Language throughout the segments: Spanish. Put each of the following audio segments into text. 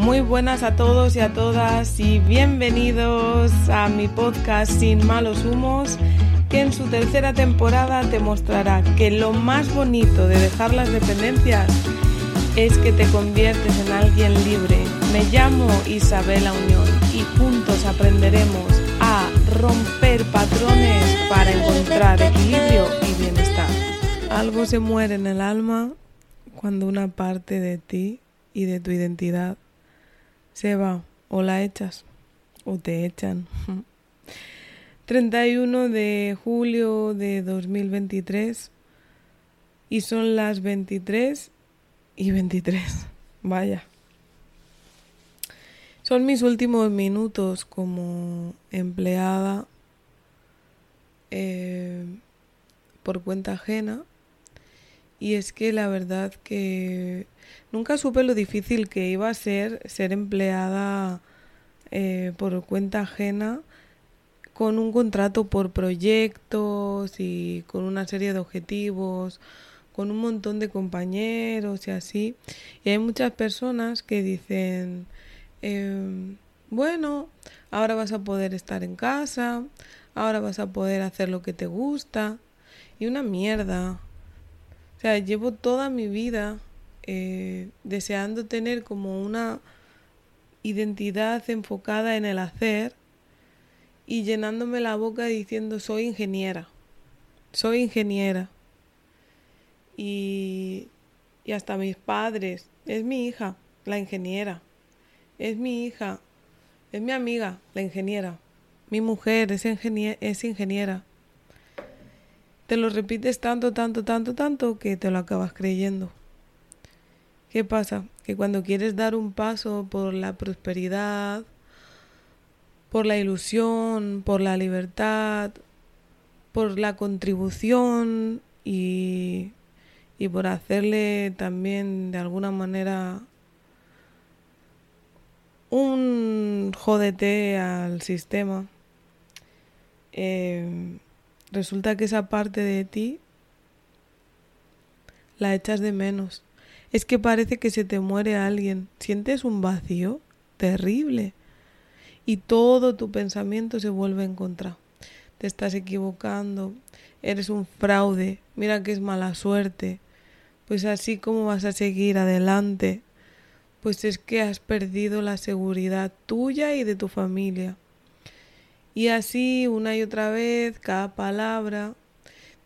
Muy buenas a todos y a todas y bienvenidos a mi podcast Sin malos humos, que en su tercera temporada te mostrará que lo más bonito de dejar las dependencias es que te conviertes en alguien libre. Me llamo Isabela Unión y juntos aprenderemos a romper patrones para encontrar equilibrio y bienestar. Algo se muere en el alma cuando una parte de ti y de tu identidad se va o la echas o te echan. 31 de julio de 2023 y son las 23 y 23. Vaya. Son mis últimos minutos como empleada eh, por cuenta ajena. Y es que la verdad que nunca supe lo difícil que iba a ser ser empleada eh, por cuenta ajena con un contrato por proyectos y con una serie de objetivos, con un montón de compañeros y así. Y hay muchas personas que dicen, em, bueno, ahora vas a poder estar en casa, ahora vas a poder hacer lo que te gusta. Y una mierda. O sea, llevo toda mi vida eh, deseando tener como una identidad enfocada en el hacer y llenándome la boca diciendo soy ingeniera, soy ingeniera. Y, y hasta mis padres, es mi hija, la ingeniera, es mi hija, es mi amiga, la ingeniera, mi mujer es, es ingeniera. Te lo repites tanto, tanto, tanto, tanto que te lo acabas creyendo. ¿Qué pasa? Que cuando quieres dar un paso por la prosperidad, por la ilusión, por la libertad, por la contribución y, y por hacerle también de alguna manera un jodete al sistema, eh, resulta que esa parte de ti la echas de menos es que parece que se te muere alguien. Sientes un vacío terrible. Y todo tu pensamiento se vuelve en contra. Te estás equivocando. Eres un fraude. Mira que es mala suerte. Pues así como vas a seguir adelante. Pues es que has perdido la seguridad tuya y de tu familia. Y así una y otra vez, cada palabra,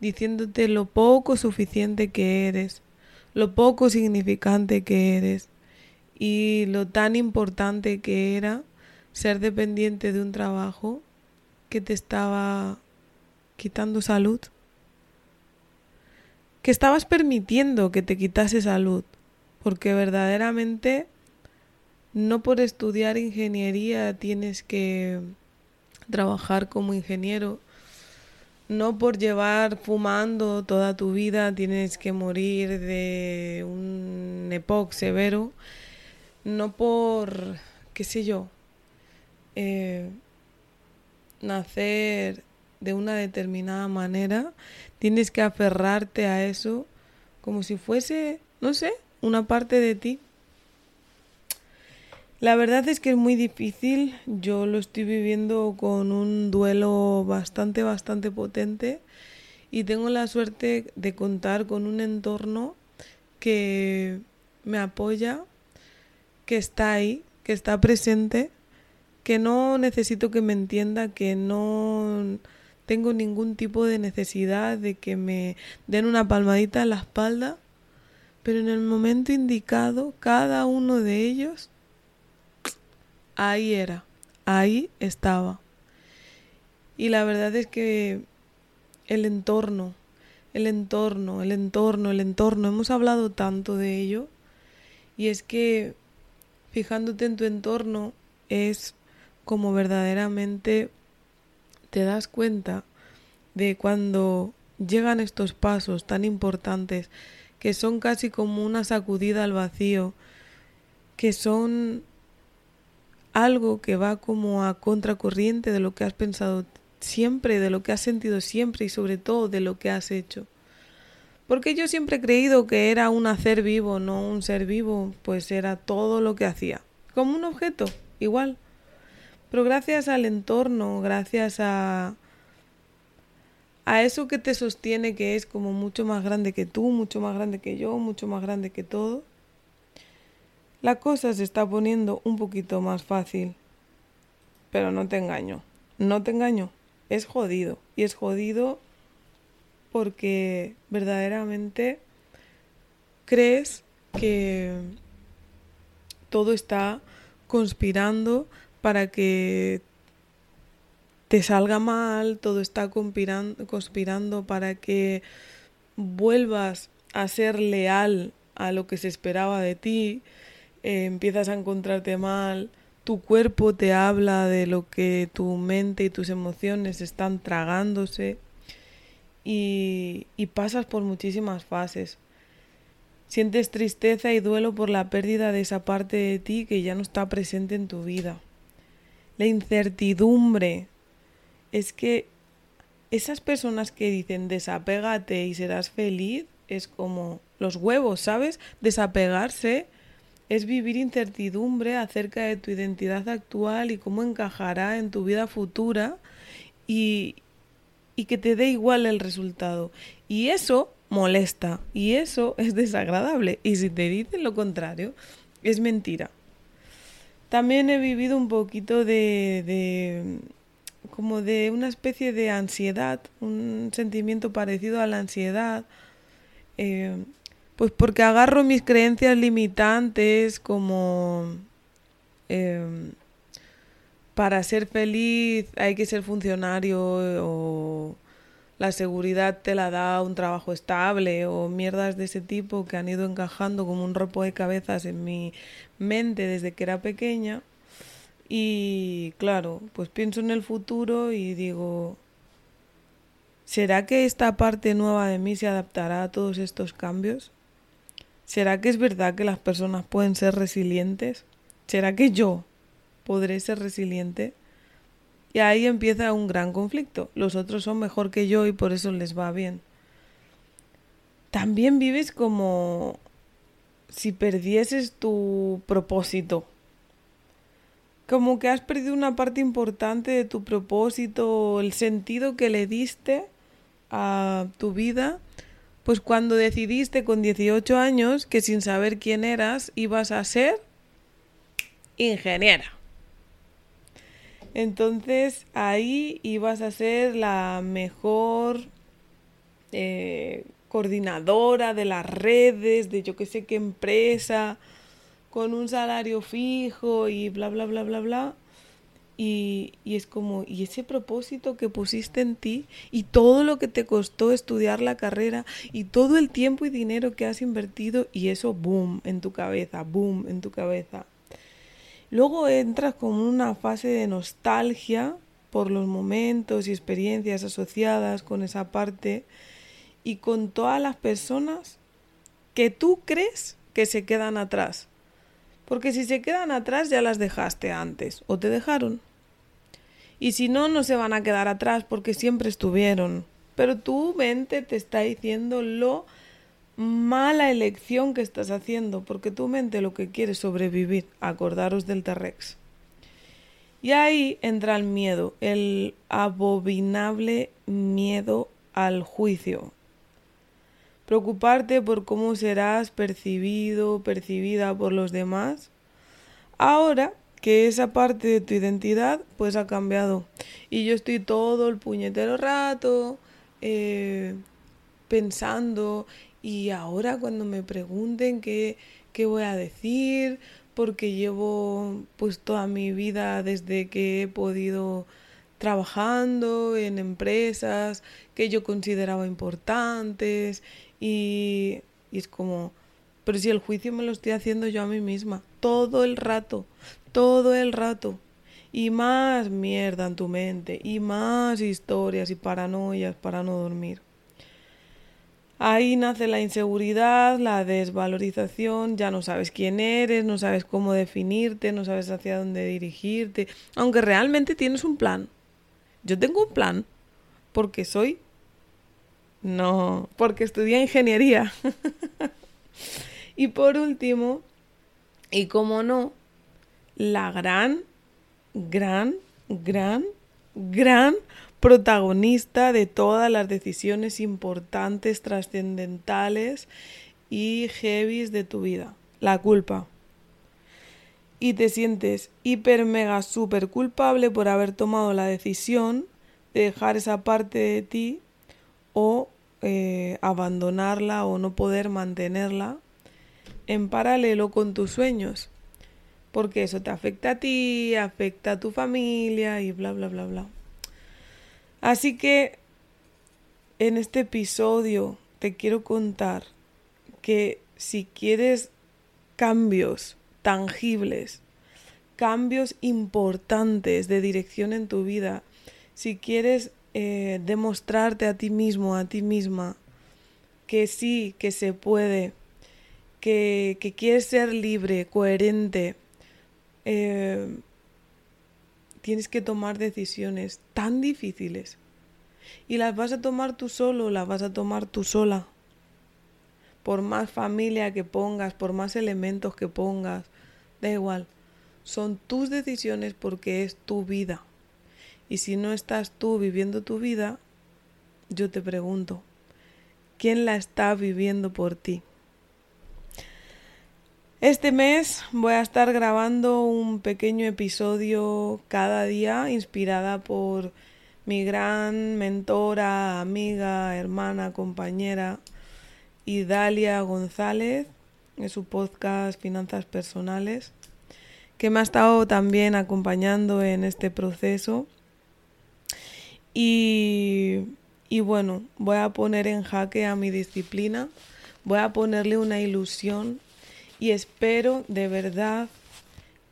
diciéndote lo poco suficiente que eres, lo poco significante que eres y lo tan importante que era ser dependiente de un trabajo que te estaba quitando salud, que estabas permitiendo que te quitase salud, porque verdaderamente no por estudiar ingeniería tienes que trabajar como ingeniero no por llevar fumando toda tu vida tienes que morir de un EPOC severo. No por, qué sé yo, eh, nacer de una determinada manera, tienes que aferrarte a eso como si fuese, no sé, una parte de ti. La verdad es que es muy difícil, yo lo estoy viviendo con un duelo bastante, bastante potente. Y tengo la suerte de contar con un entorno que me apoya, que está ahí, que está presente, que no necesito que me entienda, que no tengo ningún tipo de necesidad de que me den una palmadita en la espalda, pero en el momento indicado, cada uno de ellos ahí era, ahí estaba. Y la verdad es que el entorno, el entorno, el entorno, el entorno, hemos hablado tanto de ello. Y es que fijándote en tu entorno es como verdaderamente te das cuenta de cuando llegan estos pasos tan importantes que son casi como una sacudida al vacío, que son algo que va como a contracorriente de lo que has pensado siempre, de lo que has sentido siempre y sobre todo de lo que has hecho. Porque yo siempre he creído que era un hacer vivo, no un ser vivo, pues era todo lo que hacía. como un objeto, igual. Pero gracias al entorno, gracias a, a eso que te sostiene, que es como mucho más grande que tú, mucho más grande que yo, mucho más grande que todo, la cosa se está poniendo un poquito más fácil. Pero no te engaño, no te engaño, es jodido. Y es jodido porque verdaderamente crees que todo está conspirando para que te salga mal, todo está conspirando, para que vuelvas a ser leal a lo que se esperaba de ti, eh, empiezas a encontrarte mal, tu cuerpo te habla de lo que tu mente y tus emociones están tragándose y, y pasas por muchísimas fases. Sientes tristeza y duelo por la pérdida de esa parte de ti que ya no está presente en tu vida. La incertidumbre es que esas personas que dicen desapégate y serás feliz es como los huevos, ¿sabes? Desapegarse es vivir incertidumbre acerca de tu identidad actual y cómo encajará en tu vida futura y, y que te dé igual el resultado. Y eso molesta y eso es desagradable. Y si te dicen lo contrario, es mentira. También he vivido un poquito de como de una especie de ansiedad, un sentimiento parecido a la ansiedad, eh, pues porque agarro mis creencias limitantes como em, para ser feliz hay que ser funcionario o la seguridad te la da un trabajo estable o mierdas de ese tipo que han ido encajando como un ropo de cabezas en mi mente desde que era pequeña y claro, pues pienso en el futuro y digo, ¿será que esta parte nueva de mí se adaptará a todos estos cambios? ¿Será que es verdad que las personas pueden ser resilientes? ¿Será que yo podré ser resiliente? Y ahí empieza un gran conflicto. Los otros son mejor que yo y por eso les va bien. También vives como si perdieses tu propósito como que has perdido una parte importante de tu propósito, el sentido que le diste a tu vida, pues cuando decidiste con 18 años que sin saber quién eras ibas a ser ingeniera. Entonces ahí ibas a ser la mejor eh, coordinadora de las redes, de yo que sé qué empresa, con un salario fijo y bla, bla, bla, bla, bla. Y, es como, y ese propósito que pusiste en ti y todo lo que te costó estudiar la carrera y todo el tiempo y dinero que has invertido y eso, boom, en tu cabeza, boom, en tu cabeza. Luego entras con una fase de nostalgia por los momentos y experiencias asociadas con esa parte y con todas las personas que tú crees que se quedan atrás porque si se quedan atrás ya las dejaste antes o te dejaron. Y si no, no se van a quedar atrás porque siempre estuvieron. Pero tu mente te está diciendo lo mala elección que estás haciendo, porque tu mente lo que quiere es sobrevivir. Acordaros del T-Rex. Y ahí entra el miedo, el abominable miedo al juicio, preocuparte por cómo serás percibido, percibida por los demás. Ahora que esa parte de tu identidad pues ha cambiado y yo estoy todo el puñetero rato eh, pensando y ahora cuando me pregunten qué, qué voy a decir, porque llevo pues toda mi vida desde que he podido trabajando en empresas que yo consideraba importantes y, es como, pero si el juicio me lo estoy haciendo yo a mí misma, todo el rato, todo el rato. Y más mierda en tu mente, y más historias y paranoias para no dormir. Ahí nace la inseguridad, la desvalorización, ya no sabes quién eres, no sabes cómo definirte, no sabes hacia dónde dirigirte, aunque realmente tienes un plan. Yo tengo un plan, porque soy no, porque estudié ingeniería. y por último, y como no, la gran, gran, gran, gran protagonista de todas las decisiones importantes, trascendentales y heavies de tu vida. La culpa. Y te sientes hiper, mega, super culpable por haber tomado la decisión de dejar esa parte de ti o eh, abandonarla o no poder mantenerla en paralelo con tus sueños. Porque eso te afecta a ti, afecta a tu familia y bla, bla, bla, bla. Así que en este episodio te quiero contar que si quieres cambios tangibles, cambios importantes de dirección en tu vida, si quieres eh, demostrarte a ti mismo, a ti misma, que sí, que se puede, que, quieres ser libre, coherente, eh, tienes que tomar decisiones tan difíciles. Y las vas a tomar tú solo, las vas a tomar tú sola. Por más familia que pongas, por más elementos que pongas, da igual. Son tus decisiones porque es tu vida. Y si no estás tú viviendo tu vida, yo te pregunto, ¿quién la está viviendo por ti? Este mes voy a estar grabando un pequeño episodio cada día inspirada por mi gran mentora, amiga, hermana, compañera, Idalia González, en su podcast Finanzas Personales, que me ha estado también acompañando en este proceso. Y, bueno, voy a poner en jaque a mi disciplina, voy a ponerle una ilusión y espero de verdad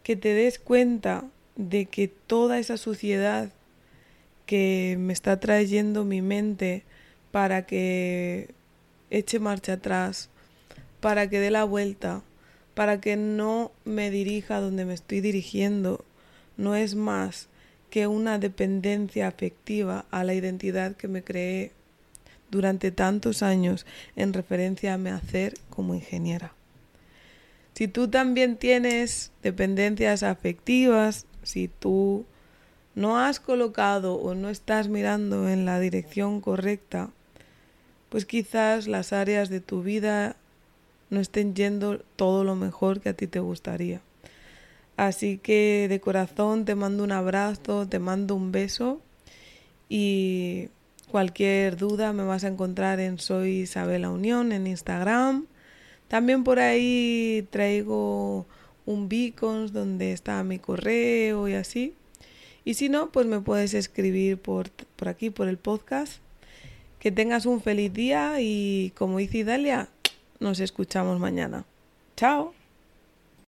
que te des cuenta de que toda esa suciedad que me está trayendo mi mente para que eche marcha atrás, para que dé la vuelta, para que no me dirija donde me estoy dirigiendo, no es más que una dependencia afectiva a la identidad que me creé durante tantos años en referencia a mi hacer como ingeniera. Si tú también tienes dependencias afectivas, si tú no has colocado o no estás mirando en la dirección correcta, pues quizás las áreas de tu vida no estén yendo todo lo mejor que a ti te gustaría. Así que de corazón te mando un abrazo, te mando un beso y cualquier duda me vas a encontrar en Soy Isabela Unión en Instagram también por ahí traigo un beacons donde está mi correo y así. Y si no, pues me puedes escribir por, por aquí, por el podcast. Que tengas un feliz día y como dice Dalia, nos escuchamos mañana. Chao.